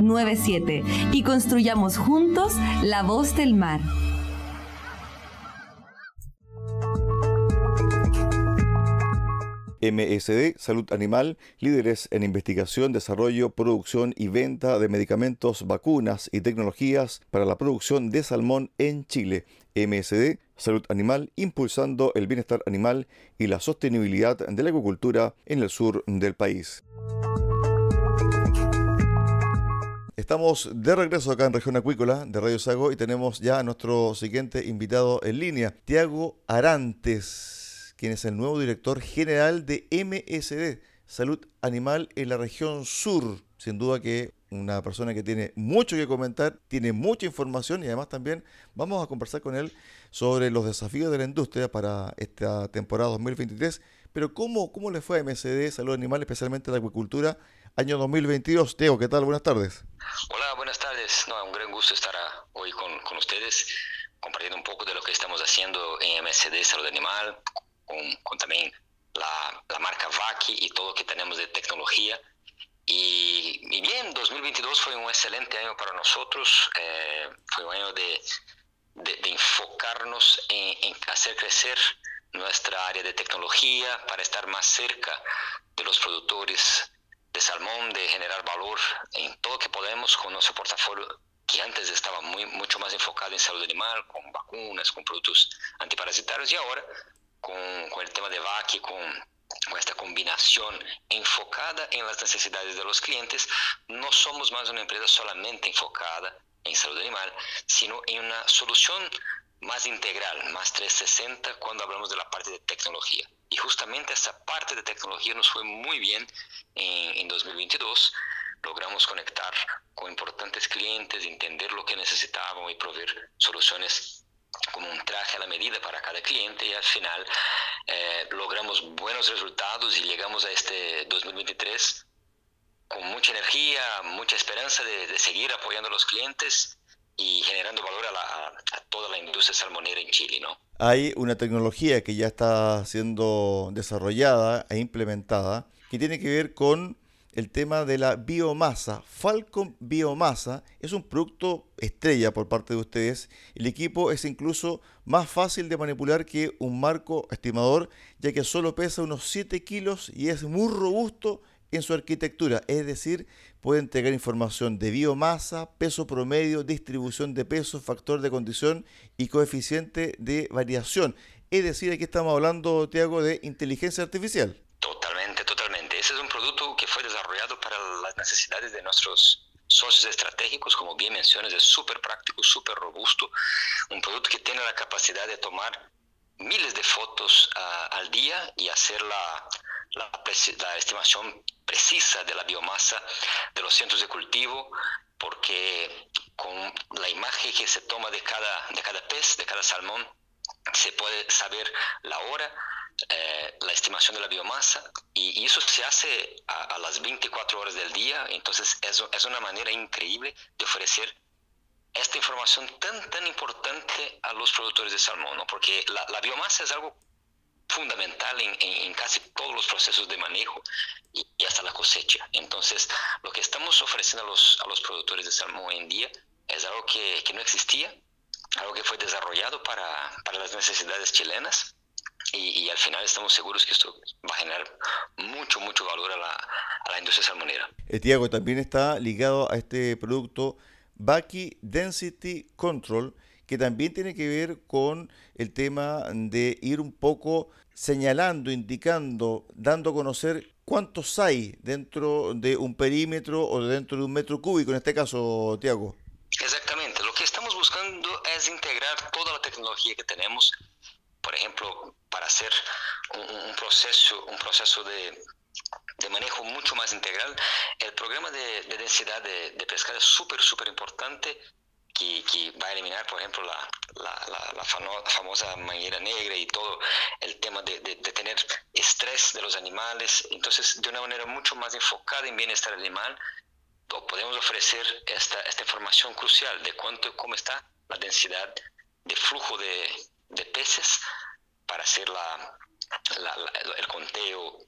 97 y construyamos juntos la voz del mar. MSD Salud Animal, líderes en investigación, desarrollo, producción y venta de medicamentos, vacunas y tecnologías para la producción de salmón en Chile. MSD Salud Animal, impulsando el bienestar animal y la sostenibilidad de la agricultura en el sur del país. Estamos de regreso acá en Región Acuícola de Radio Sago y tenemos ya a nuestro siguiente invitado en línea, Tiago Arantes, quien es el nuevo director general de MSD, Salud Animal en la región sur. Sin duda que una persona que tiene mucho que comentar, tiene mucha información y además también vamos a conversar con él sobre los desafíos de la industria para esta temporada 2023. Pero ¿cómo, cómo le fue a MSD Salud Animal, especialmente la acuicultura, año 2022. Teo, ¿qué tal? Buenas tardes. Hola, buenas tardes. No, un gran gusto estar hoy con, con, ustedes, compartiendo un poco de lo que estamos haciendo en MSD Salud Animal, con, con también la, la, marca VACI y todo lo que tenemos de tecnología. Y, y, bien, 2022 fue un excelente año para nosotros, eh, fue un año de, de, de enfocarnos en, en hacer crecer nuestra área de tecnología para estar más cerca de los productores de salmón, de generar valor en todo lo que podemos con nuestro portafolio que antes estaba muy, mucho más enfocado en salud animal, con vacunas, con productos antiparasitarios y ahora con, con el tema de VAC, con, con esta combinación enfocada en las necesidades de los clientes, no somos más una empresa solamente enfocada en salud animal, sino en una solución más integral, más 360 cuando hablamos de la parte de tecnología. Y justamente esa parte de tecnología nos fue muy bien en, en 2022. Logramos conectar con importantes clientes, entender lo que necesitaban y proveer soluciones como un traje a la medida para cada cliente y al final eh, logramos buenos resultados y llegamos a este 2023 con mucha energía, mucha esperanza de, de seguir apoyando a los clientes y generando valor a, toda la industria salmonera en Chile, ¿no? Hay una tecnología que ya está siendo desarrollada e implementada que tiene que ver con el tema de la biomasa. Falcon Biomasa es un producto estrella por parte de ustedes. El equipo es incluso más fácil de manipular que un marco estimador, ya que solo pesa unos 7 kilos y es muy robusto en su arquitectura, es decir, puede entregar información de biomasa, peso promedio, distribución de peso, factor de condición y coeficiente de variación. Es decir, aquí estamos hablando, Tiago, de inteligencia artificial. Totalmente, totalmente. Ese es un producto que fue desarrollado para las necesidades de nuestros socios estratégicos, como bien mencionas, es súper práctico, súper robusto, un producto que tiene la capacidad de tomar miles de fotos uh, al día y hacer la, la, la, estimación precisa de la biomasa de los centros de cultivo, porque con la imagen que se toma de cada, de cada pez, de cada salmón, se puede saber la hora, eh, la estimación de la biomasa y, eso se hace a, a, las 24 horas del día, entonces es, es, una manera increíble de ofrecer esta información tan, tan importante a los productores de salmón, ¿no? porque la, la, biomasa es algo fundamental en, en, en, casi todos los procesos de manejo y, y, hasta la cosecha. Entonces, lo que estamos ofreciendo a los, a los productores de salmón hoy en día es algo que, que no existía algo que fue desarrollado para, para las necesidades chilenas y, y, al final estamos seguros que esto va a generar mucho, mucho valor a la, a la industria salmonera. Eh, Tiago, también está ligado a este producto Baki Density Control, que también tiene que ver con el tema de ir un poco señalando, indicando, dando a conocer cuántos hay dentro de un perímetro o dentro de un metro cúbico, en este caso, Tiago. Exactamente, lo que estamos buscando es integrar toda la tecnología que tenemos, por ejemplo, para hacer un, proceso, un proceso de, manejo mucho más integral. El programa de, de densidad de, de, pescado es súper, súper importante, que, que, va a eliminar, por ejemplo, la, la, la, la famosa manguera negra y todo el tema de, tener estrés de los animales. Entonces, de una manera mucho más enfocada en bienestar animal, podemos ofrecer esta, esta información crucial de cuánto, cómo está la densidad de flujo de, de peces para hacer la, el conteo,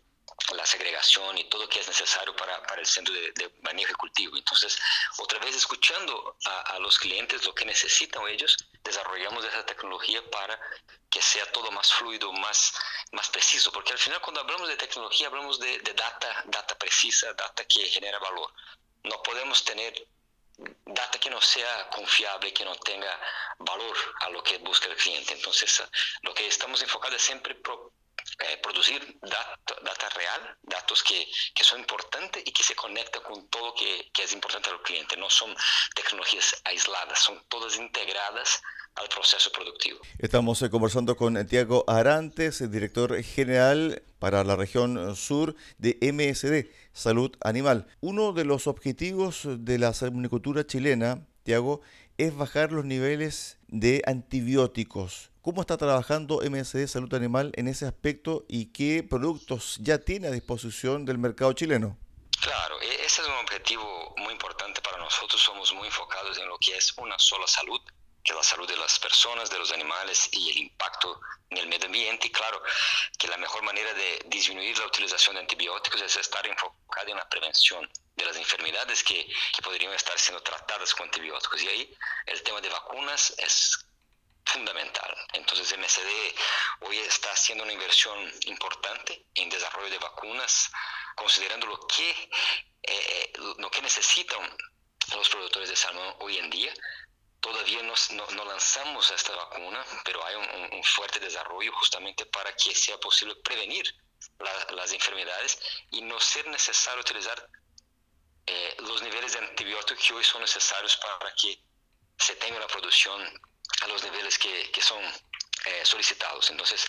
la segregación y todo lo que es necesario para, para el centro de, manejo y cultivo. Entonces, otra vez escuchando a, los clientes lo que necesitan ellos, desarrollamos esa tecnología para que sea todo más fluido, más, más preciso, porque al final cuando hablamos de tecnología hablamos de, de data, data precisa, data que genera valor. No podemos tener data que no sea confiable, que no tenga valor a lo que busca el cliente. Entonces, lo que estamos enfocados es siempre pro, producir data, data, real, datos que, que, son importantes y que se conectan con todo que, que es importante al cliente. No son tecnologías aisladas, son todas integradas al proceso productivo. Estamos eh, conversando con Tiago Arantes, el director general para la región sur de MSD, Salud Animal. Uno de los objetivos de la salmonicultura chilena, Tiago, es bajar los niveles de antibióticos. ¿Cómo está trabajando MSD Salud Animal en ese aspecto y qué productos ya tiene a disposición del mercado chileno? Claro, ese es un objetivo muy importante para nosotros. Somos muy enfocados en lo que es una sola salud que la salud de las personas, de los animales y el impacto en el medio ambiente. Y claro, que la mejor manera de disminuir la utilización de antibióticos es estar enfocado en la prevención de las enfermedades que, que podrían estar siendo tratadas con antibióticos. Y ahí el tema de vacunas es fundamental. Entonces MSD hoy está haciendo una inversión importante en desarrollo de vacunas, considerando lo que, eh, lo que necesitan los productores de salmón hoy en día Todavía no, no, lanzamos esta vacuna, pero hay un, fuerte desarrollo justamente para que sea posible prevenir la, las enfermedades y no ser necesario utilizar eh, los niveles de antibióticos que hoy son necesarios para que se tenga una producción a los niveles que, que son eh, solicitados. Entonces,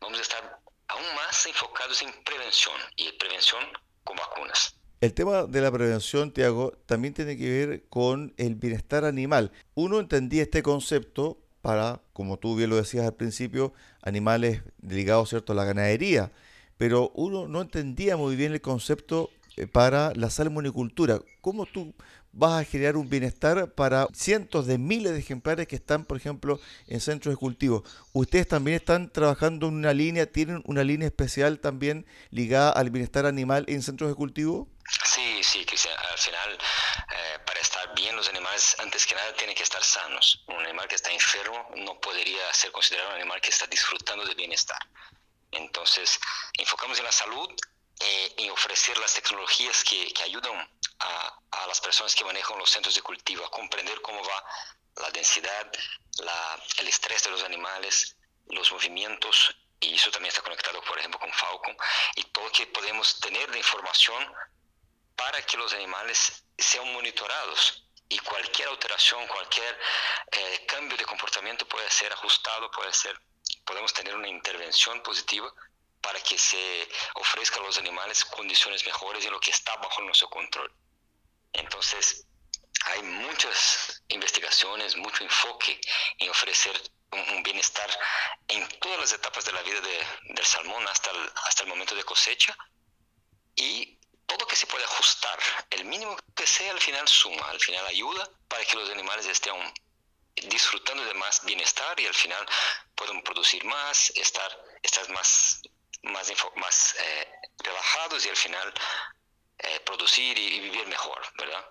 vamos a estar aún más enfocados en prevención y prevención con vacunas. El tema de la prevención, Tiago, también tiene que ver con el bienestar animal. Uno entendía este concepto para, como tú bien lo decías al principio, animales ligados ¿cierto? a la ganadería, pero uno no entendía muy bien el concepto eh, para la salmonicultura. ¿Cómo tú vas a generar un bienestar para cientos de miles de ejemplares que están, por ejemplo, en centros de cultivo? ¿Ustedes también están trabajando en una línea, tienen una línea especial también ligada al bienestar animal en centros de cultivo? Sí, final, eh, para estar bien los animales, antes que nada, tienen que estar sanos. Un animal que está enfermo no podría ser considerado un animal que está disfrutando de bienestar. Entonces, enfocamos en la salud, eh, en ofrecer las tecnologías que, que ayudan a, a, las personas que manejan los centros de cultivo a comprender cómo va la densidad, la, el estrés de los animales, los movimientos, y eso también está conectado, por ejemplo, con Falcon, y todo lo que podemos tener de información para que los animales sean monitorados y cualquier alteración, cualquier eh, cambio de comportamiento puede ser ajustado, puede ser, podemos tener una intervención positiva para que se ofrezca a los animales condiciones mejores en lo que está bajo nuestro control. Entonces, hay muchas investigaciones, mucho enfoque en ofrecer un, bienestar en todas las etapas de la vida de, del salmón hasta el, hasta el momento de cosecha. Y todo que se puede ajustar, el mínimo que sea al final suma, al final ayuda para que los animales estén disfrutando de más bienestar y al final puedan producir más, estar, estar más, más, más eh, relajados y al final eh, producir y, vivir mejor, ¿verdad?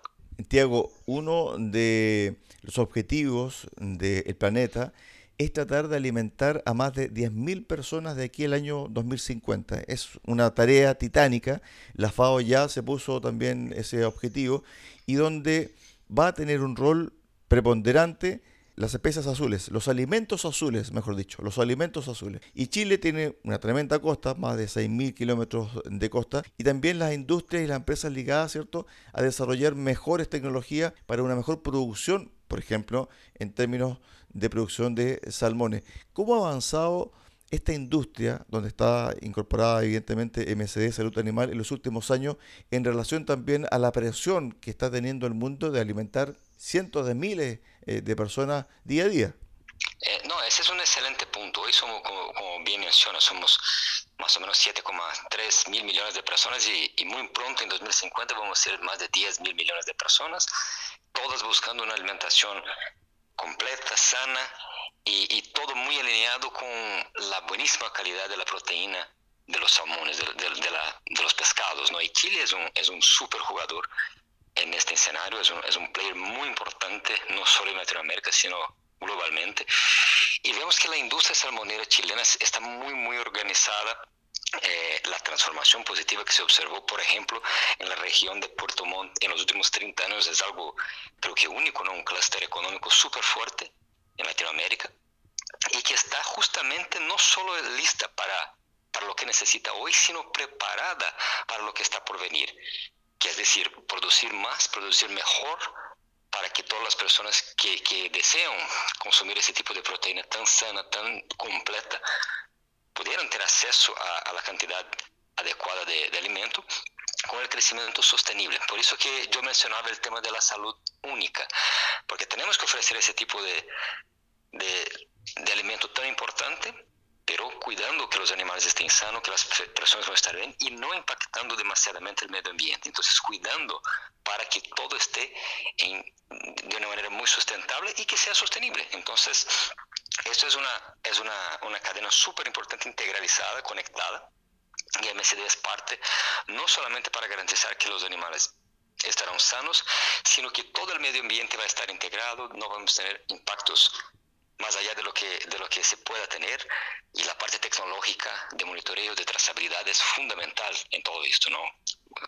Tiago, uno de los objetivos del planeta es tratar de alimentar a más de 10.000 personas de aquí al año 2050. Es una tarea titánica. La FAO ya se puso también ese objetivo y donde va a tener un rol preponderante las especies azules, los alimentos azules, mejor dicho, los alimentos azules. Y Chile tiene una tremenda costa, más de 6.000 kilómetros de costa, y también las industrias y las empresas ligadas, ¿cierto?, a desarrollar mejores tecnologías para una mejor producción, por ejemplo, en términos de producción de salmones. ¿Cómo ha avanzado esta industria, donde está incorporada evidentemente MSD, Salud Animal, en los últimos años, en relación también a la presión que está teniendo el mundo de alimentar cientos de miles eh, de personas día a día? Eh, no, ese es un excelente punto. Hoy somos, como, bien menciona, somos más o menos 7,3 mil millones de personas y, muy pronto, en 2050, vamos a ser más de 10 mil millones de personas, todas buscando una alimentación completa, sana y, y, todo muy alineado con la buenísima calidad de la proteína de los salmones, de, de, de, la, de los pescados. ¿no? Y Chile es un, es un super jugador en este escenario, es un, es un player muy importante, no solo en Latinoamérica, sino globalmente. Y vemos que la industria salmonera chilena está muy, muy organizada eh, la transformación positiva que se observó, por ejemplo, en la región de Puerto Montt en los últimos 30 años es algo, creo que único, ¿no? un clúster económico súper fuerte en Latinoamérica y que está justamente no solo lista para, para lo que necesita hoy, sino preparada para lo que está por venir, que es decir, producir más, producir mejor para que todas las personas que, que desean consumir ese tipo de proteína tan sana, tan completa, pudieran tener acceso a, a la cantidad adecuada de, de, alimento con el crecimiento sostenible. Por eso que yo mencionaba el tema de la salud única, porque tenemos que ofrecer ese tipo de, de, de alimento tan importante, pero cuidando que los animales estén sanos, que las personas van a estar bien y no impactando demasiadamente el medio ambiente. Entonces, cuidando para que todo esté en, de una manera muy sustentable y que sea sostenible. Entonces, esto es una, es una, una cadena súper importante, integralizada, conectada, y MSD es parte, no solamente para garantizar que los animales estarán sanos, sino que todo el medio ambiente va a estar integrado, no vamos a tener impactos más allá de lo que, de lo que se pueda tener, y la parte tecnológica de monitoreo, de trazabilidad es fundamental en todo esto, ¿no?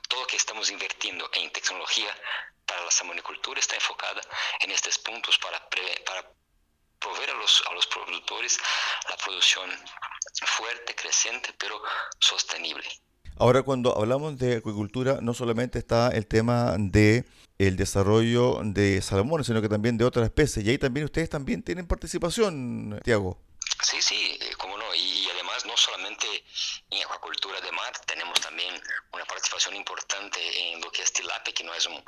Todo lo que estamos invirtiendo en tecnología para la salmonicultura está enfocada en estos puntos para, pre, para proveer a los, a los productores la producción fuerte, creciente, pero sostenible. Ahora, cuando hablamos de acuicultura, no solamente está el tema de el desarrollo de salmones, sino que también de otras especies. Y ahí también ustedes también tienen participación, Tiago. Sí, sí, eh, cómo no. Y, no solamente en acuacultura de mar, tenemos también una participación importante en lo que es tilapia, que no es un,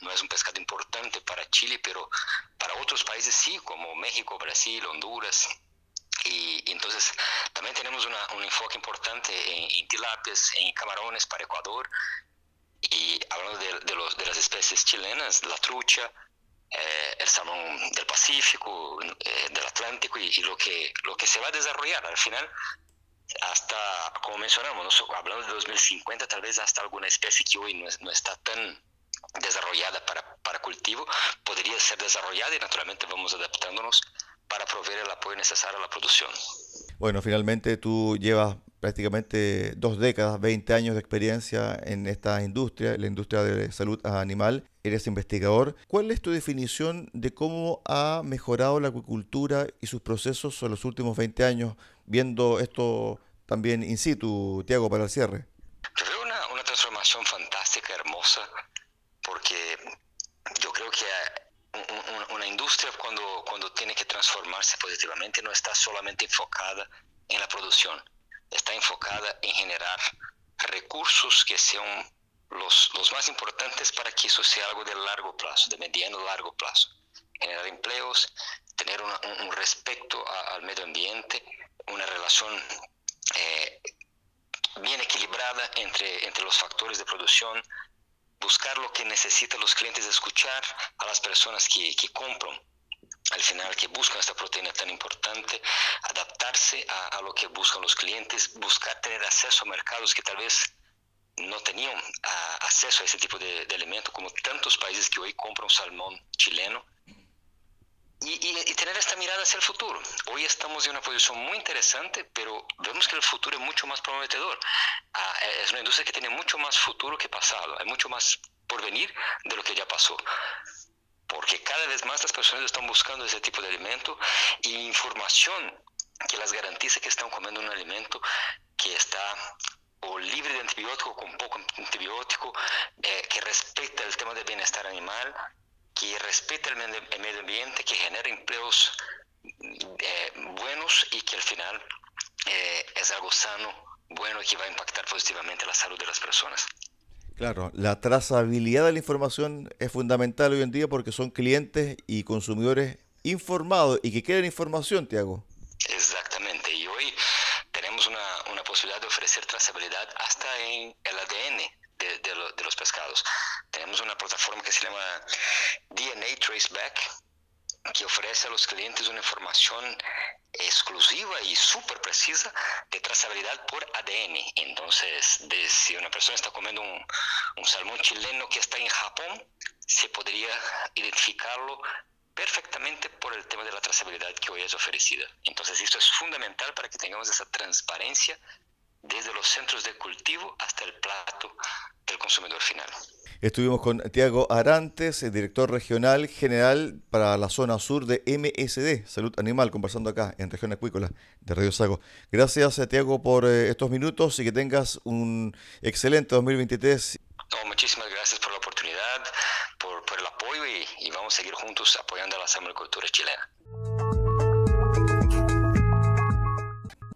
no es un pescado importante para Chile, pero para otros países sí, como México, Brasil, Honduras. Y, y entonces también tenemos una, un enfoque importante en, en tilapias, en camarones para Ecuador. Y hablando de, de, los, de las especies chilenas, la trucha, eh, el salmón del Pacífico, eh, del Atlántico y, y, lo, que, lo que se va a desarrollar al final, hasta, como mencionamos, hablando de 2050, tal vez hasta alguna especie que hoy no, no está tan desarrollada para, para cultivo, podría ser desarrollada y naturalmente vamos adaptándonos para proveer el apoyo necesario a la producción. Bueno, finalmente tú llevas prácticamente dos décadas, 20 años de experiencia en esta industria, la industria de salud animal. Eres investigador. ¿Cuál es tu definición de cómo ha mejorado la acuicultura y sus procesos en los últimos 20 años, viendo esto también in situ, Tiago, para el cierre? Yo veo una, una transformación fantástica, hermosa, porque yo creo que una industria cuando, cuando tiene que transformarse positivamente no está solamente enfocada en la producción, está enfocada en generar recursos que sean los, los más importantes para que eso sea algo de largo plazo, de mediano largo plazo. Generar empleos, tener un, respeto al medio ambiente, una relación eh, bien equilibrada entre, entre los factores de producción, buscar lo que necesitan los clientes, escuchar a las personas que, que compran al final que buscan esta proteína tan importante, adaptarse a, lo que buscan los clientes, buscar tener acceso a mercados que tal vez no tenían acceso a ese tipo de, de como tantos países que hoy compran salmón chileno, esta mirada hacia el futuro. Hoy estamos en una posición muy interesante, pero vemos que el futuro es mucho más prometedor. Ah, es una industria que tiene mucho más futuro que pasado, hay mucho más por venir de lo que ya pasó porque cada vez más las personas están buscando ese tipo de alimento y información que las garantice que están comiendo un alimento que está o libre de antibiótico, con poco antibiótico, eh, que respeta el tema del bienestar animal, que respeta el, medio ambiente, que genera empleos eh, buenos y que al final eh, es algo sano, bueno y que va a impactar positivamente la salud de las personas. Claro, la trazabilidad de la información es fundamental hoy en día porque son clientes y consumidores informados y que quieren información, Tiago. Exactamente, y hoy tenemos una, posibilidad de ofrecer trazabilidad hasta en el ADN de, de, los pescados. Tenemos una plataforma que se llama DNA Traceback, que ofrece a los clientes una información exclusiva y súper precisa de trazabilidad por ADN. Entonces, de, si una persona está comiendo un, un salmón chileno que está en Japón, se podría identificarlo perfectamente por el tema de la trazabilidad que hoy es ofrecida. Entonces, esto es fundamental para que tengamos esa transparencia desde los centros de cultivo hasta el plato del consumidor final. Estuvimos con Tiago Arantes, el director regional general para la zona sur de MSD, Salud Animal, conversando acá en Región Acuícola de Radio Sago. Gracias, eh, Tiago, por eh, estos minutos y que tengas un excelente 2023. muchísimas gracias por la oportunidad, por, el apoyo y, y, vamos a seguir juntos apoyando a la salmonicultura chilena.